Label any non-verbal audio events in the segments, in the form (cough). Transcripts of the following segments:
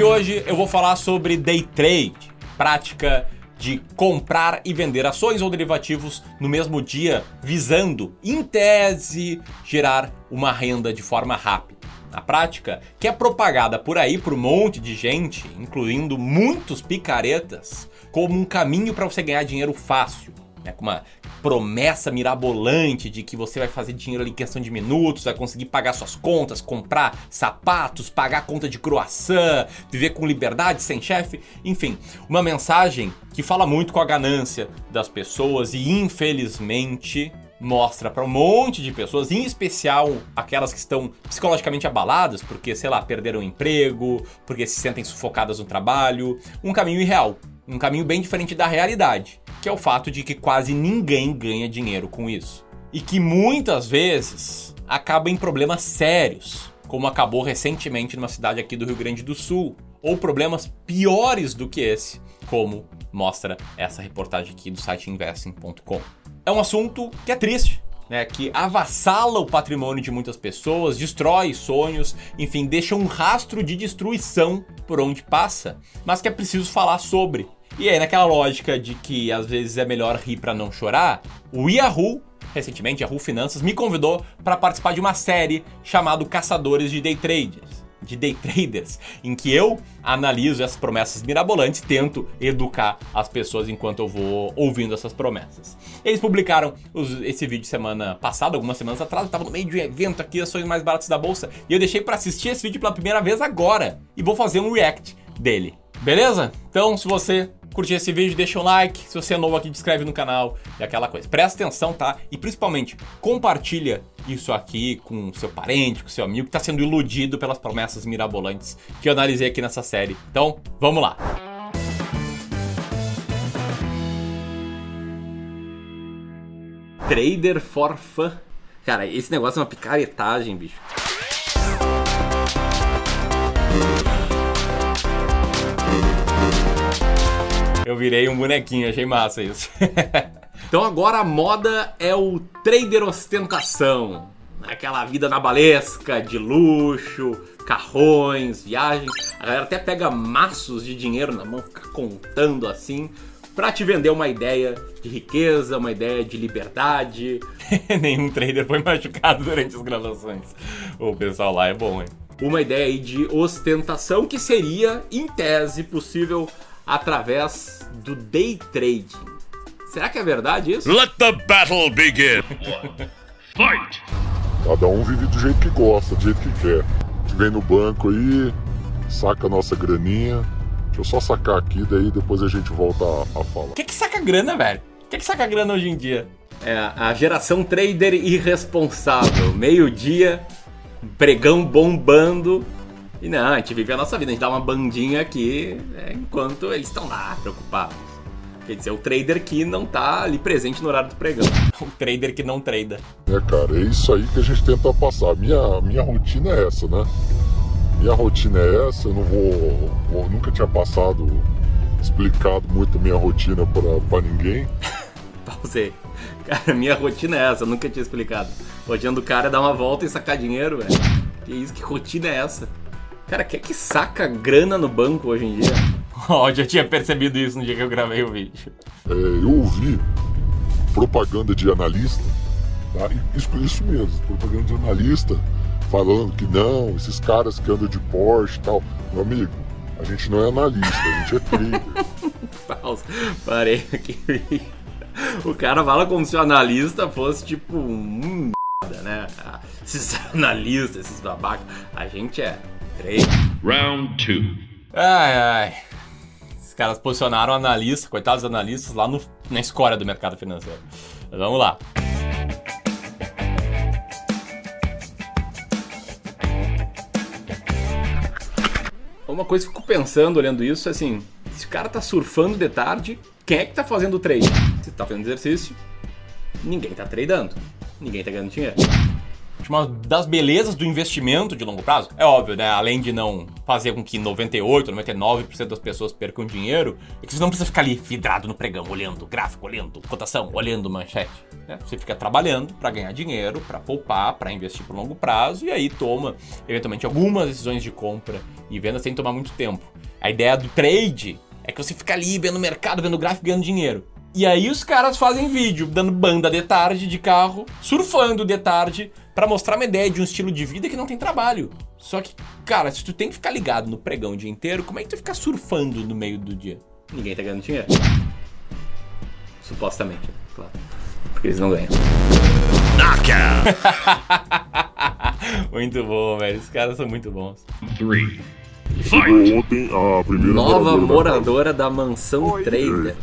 de hoje eu vou falar sobre day trade, prática de comprar e vender ações ou derivativos no mesmo dia, visando, em tese, gerar uma renda de forma rápida. Na prática, que é propagada por aí por um monte de gente, incluindo muitos picaretas, como um caminho para você ganhar dinheiro fácil né, com uma promessa mirabolante de que você vai fazer dinheiro ali em questão de minutos, vai conseguir pagar suas contas, comprar sapatos, pagar conta de croissant, viver com liberdade, sem chefe, enfim, uma mensagem que fala muito com a ganância das pessoas e infelizmente mostra para um monte de pessoas, em especial aquelas que estão psicologicamente abaladas porque, sei lá, perderam o emprego, porque se sentem sufocadas no trabalho, um caminho irreal, um caminho bem diferente da realidade que é o fato de que quase ninguém ganha dinheiro com isso. E que muitas vezes acaba em problemas sérios, como acabou recentemente numa cidade aqui do Rio Grande do Sul, ou problemas piores do que esse, como mostra essa reportagem aqui do site investing.com. É um assunto que é triste, né, que avassala o patrimônio de muitas pessoas, destrói sonhos, enfim, deixa um rastro de destruição por onde passa, mas que é preciso falar sobre. E aí, naquela lógica de que às vezes é melhor rir para não chorar, o Yahoo, recentemente, Yahoo Finanças, me convidou para participar de uma série chamada Caçadores de Day Traders. De day traders, em que eu analiso essas promessas mirabolantes, tento educar as pessoas enquanto eu vou ouvindo essas promessas. Eles publicaram os, esse vídeo semana passada, algumas semanas atrás, eu estava no meio de um evento aqui, ações mais baratas da bolsa, e eu deixei para assistir esse vídeo pela primeira vez agora e vou fazer um react dele. Beleza? Então, se você curtir esse vídeo, deixa um like. Se você é novo aqui, inscreve no canal e aquela coisa. Presta atenção, tá? E principalmente, compartilha isso aqui com seu parente, com seu amigo que está sendo iludido pelas promessas mirabolantes que eu analisei aqui nessa série. Então, vamos lá. Trader for Fun. Cara, esse negócio é uma picaretagem, bicho. Eu virei um bonequinho, achei massa isso. (laughs) então agora a moda é o trader ostentação. Aquela vida nabalesca, de luxo, carrões, viagens. A galera até pega maços de dinheiro na mão, fica contando assim, para te vender uma ideia de riqueza, uma ideia de liberdade. (laughs) Nenhum trader foi machucado durante as gravações. O pessoal lá é bom, hein? Uma ideia aí de ostentação que seria, em tese, possível através do day trading. Será que é verdade isso? Let the battle begin. Fight! Cada um vive do jeito que gosta, do jeito que quer. A gente vem no banco aí, saca a nossa graninha. Deixa eu só sacar aqui, daí depois a gente volta a, a falar. O que, que saca grana, velho? O que, que saca grana hoje em dia? É a geração trader irresponsável. Meio-dia, pregão bombando e não, a gente vive a nossa vida, a gente dá uma bandinha aqui né, enquanto eles estão lá preocupados. Quer dizer, o trader que não tá ali presente no horário do pregão. (laughs) O trader que não trada. É, cara, é isso aí que a gente tenta passar. Minha, minha rotina é essa, né? Minha rotina é essa, eu não vou. nunca tinha passado, explicado muito minha rotina pra ninguém. Pausei. (laughs) Cara, minha rotina é essa, eu nunca tinha explicado. A rotina do cara é dar uma volta e sacar dinheiro, velho. Que isso, que rotina é essa? Cara, quem é que saca grana no banco hoje em dia? (laughs) Ó, oh, já tinha percebido isso no dia que eu gravei o vídeo. É, eu ouvi propaganda de analista, tá? isso, isso mesmo, propaganda de analista, falando que não, esses caras que andam de Porsche e tal. Meu amigo, a gente não é analista, a gente é trader. (laughs) Pausa, parei aqui. O cara fala como se o analista fosse tipo um né? Esses analistas, esses babacas. A gente é Round 2. Ai, ai. Os caras posicionaram analistas, coitados analistas, lá no, na escória do mercado financeiro. Mas vamos lá. Uma coisa que eu fico pensando olhando isso é assim: se o cara tá surfando de tarde, quem é que tá fazendo o trade? Se tá fazendo exercício, ninguém tá tradando. Ninguém tá ganhando dinheiro. uma das belezas do investimento de longo prazo, é óbvio, né? Além de não fazer com que 98, 99% das pessoas percam dinheiro, é que você não precisa ficar ali vidrado no pregão, olhando gráfico, olhando cotação, olhando manchete. Né? Você fica trabalhando para ganhar dinheiro, para poupar, para investir por longo prazo e aí toma, eventualmente, algumas decisões de compra e venda sem tomar muito tempo. A ideia do trade é que você fica ali vendo o mercado, vendo o gráfico, ganhando dinheiro. E aí os caras fazem vídeo dando banda de tarde de carro, surfando de tarde, para mostrar uma ideia de um estilo de vida que não tem trabalho. Só que, cara, se tu tem que ficar ligado no pregão o dia inteiro, como é que tu fica surfando no meio do dia? Ninguém tá ganhando dinheiro. Supostamente, né? claro. Porque eles não ganham. Knockout. (laughs) muito bom, velho. Os caras são muito bons. Three. Ontem a primeira Nova moradora da moradora da mansão trader.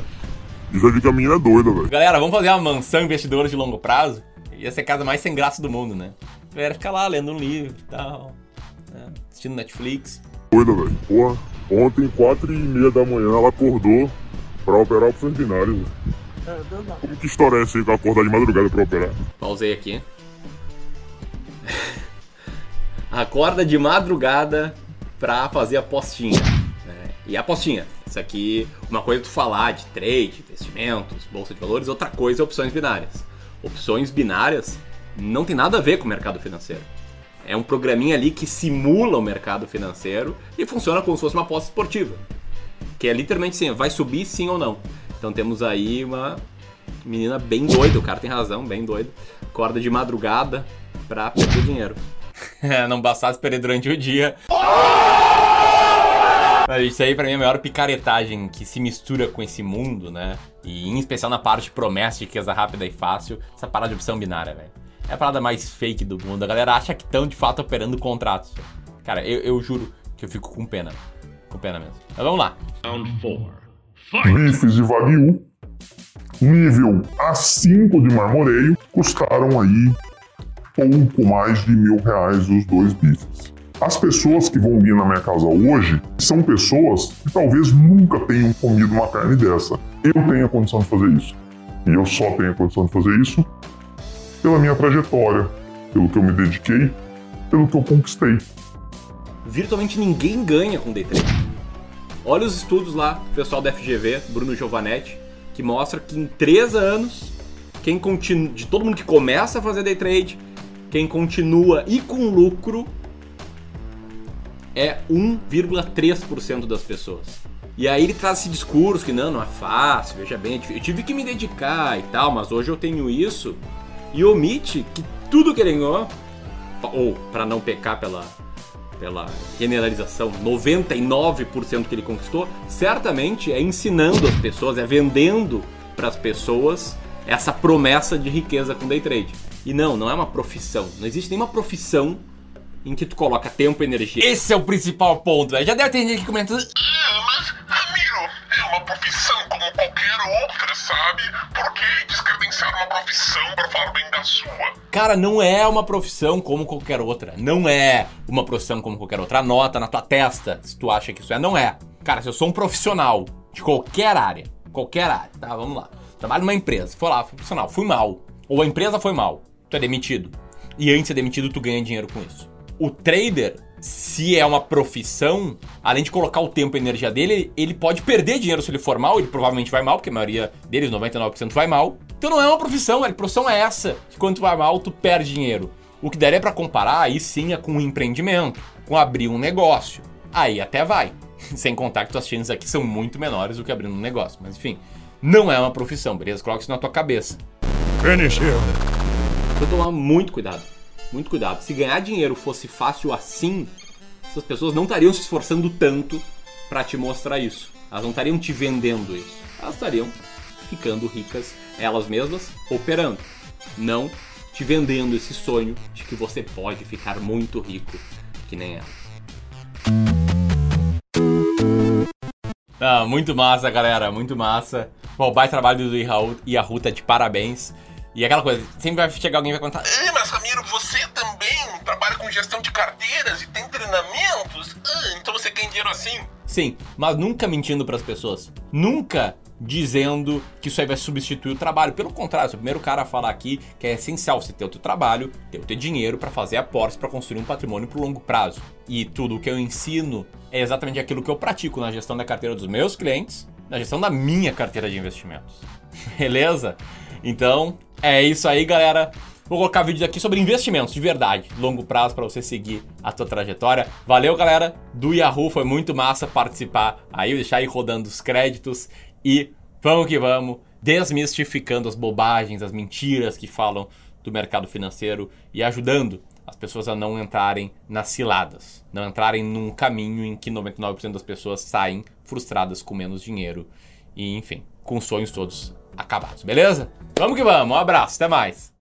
Já vi que a menina é doida, velho. Galera, vamos fazer uma mansão investidora de longo prazo? Ia ser a casa mais sem graça do mundo, né? A galera fica lá lendo um livro e tal, né? assistindo Netflix. Doida, velho. Porra, ontem, quatro e meia da manhã, ela acordou pra operar opções binárias, velho. Como que história é essa aí que acordar de madrugada pra operar? Pausei aqui. Acorda de madrugada pra fazer apostinha. né? E apostinha. Isso aqui, uma coisa é tu falar de trade, investimentos, bolsa de valores, outra coisa é opções binárias. Opções binárias não tem nada a ver com o mercado financeiro. É um programinha ali que simula o mercado financeiro e funciona como se fosse uma aposta esportiva. Que é literalmente assim, vai subir sim ou não. Então temos aí uma menina bem doida, o cara tem razão, bem doido. Acorda de madrugada pra perder dinheiro. (laughs) não bastasse perder durante o dia. Mas Isso aí pra mim é a maior picaretagem que se mistura com esse mundo, né? E em especial na parte de promessa de riqueza rápida e fácil, essa parada de opção binária, velho. É a parada mais fake do mundo. A galera acha que estão de fato operando contratos. Cara, eu, eu juro que eu fico com pena. Com pena mesmo. Mas vamos lá. Round four. Fight. Bifes de Wagyu, nível A5 de marmoreio, custaram aí pouco mais de mil reais os dois bifes. As pessoas que vão vir na minha casa hoje são pessoas que talvez nunca tenham comido uma carne dessa. Eu tenho a condição de fazer isso. E eu só tenho a condição de fazer isso pela minha trajetória, pelo que eu me dediquei, pelo que eu conquistei. Virtualmente ninguém ganha com day trade. Olha os estudos lá, pessoal da FGV, Bruno Giovanetti, que mostra que em 3 anos, quem continua, de todo mundo que começa a fazer day trade, quem continua e com lucro é 1,3% das pessoas. E aí ele traz esse discurso que não, não é fácil, veja bem, eu tive que me dedicar e tal, mas hoje eu tenho isso. E omite que tudo que ele ganhou, ou para não pecar pela, pela generalização, 99% que ele conquistou, certamente é ensinando as pessoas, é vendendo para as pessoas essa promessa de riqueza com day trade. E não, não é uma profissão. Não existe nenhuma profissão em que tu coloca tempo e energia. Esse é o principal ponto, velho. Já deve ter gente que comenta. Ah, mas, Ramiro, é uma profissão como qualquer outra, sabe? Por que descredenciar uma profissão para falar bem da sua? Cara, não é uma profissão como qualquer outra. Não é uma profissão como qualquer outra. Anota na tua testa se tu acha que isso é. Não é. Cara, se eu sou um profissional de qualquer área, qualquer área, tá? Vamos lá. Trabalho numa empresa, foi lá, fui profissional, fui mal. Ou a empresa foi mal, tu é demitido. E antes de ser demitido, tu ganha dinheiro com isso. O trader, se é uma profissão, além de colocar o tempo e a energia dele, ele pode perder dinheiro se ele for mal, ele provavelmente vai mal, porque a maioria deles, 99%, vai mal. Então não é uma profissão, a profissão é essa, que quando tu vai mal, tu perde dinheiro. O que daria pra comparar, aí sim, é com um empreendimento, com abrir um negócio. Aí até vai. (laughs) Sem contar que tuas chances aqui são muito menores do que abrindo um negócio. Mas enfim, não é uma profissão, beleza? Coloca isso na tua cabeça. Finish him. Então tomar muito cuidado. Muito cuidado. Se ganhar dinheiro fosse fácil assim, essas pessoas não estariam se esforçando tanto pra te mostrar isso. Elas não estariam te vendendo isso. Elas estariam ficando ricas elas mesmas, operando. Não te vendendo esse sonho de que você pode ficar muito rico, que nem ela. Ah, muito massa, galera, muito massa. Bom, baita trabalho do Yahoo, Yahoo tá de parabéns. E aquela coisa, sempre vai chegar alguém e vai contar. Ei, mas Ramiro, você também trabalha com gestão de carteiras e tem treinamentos? Ah, então você ganha dinheiro assim? Sim, mas nunca mentindo pras pessoas. Nunca dizendo que isso aí vai substituir o trabalho. Pelo contrário, sou o primeiro cara a falar aqui que é essencial você ter o teu trabalho, ter o teu dinheiro para fazer aportes para construir um patrimônio pro longo prazo. E tudo o que eu ensino é exatamente aquilo que eu pratico na gestão da carteira dos meus clientes, na gestão da minha carteira de investimentos. (laughs) Beleza? Então, é isso aí, galera. Vou colocar vídeos aqui sobre investimentos de verdade, longo prazo para você seguir a tua trajetória. Valeu, galera do Yahoo, foi muito massa participar aí, deixar aí rodando os créditos e vamos que vamos, desmistificando as bobagens, as mentiras que falam do mercado financeiro e ajudando as pessoas a não entrarem nas ciladas, não entrarem num caminho em que 99% das pessoas saem frustradas com menos dinheiro e, enfim, com sonhos todos acabados, beleza? Vamos que vamos, um abraço, até mais!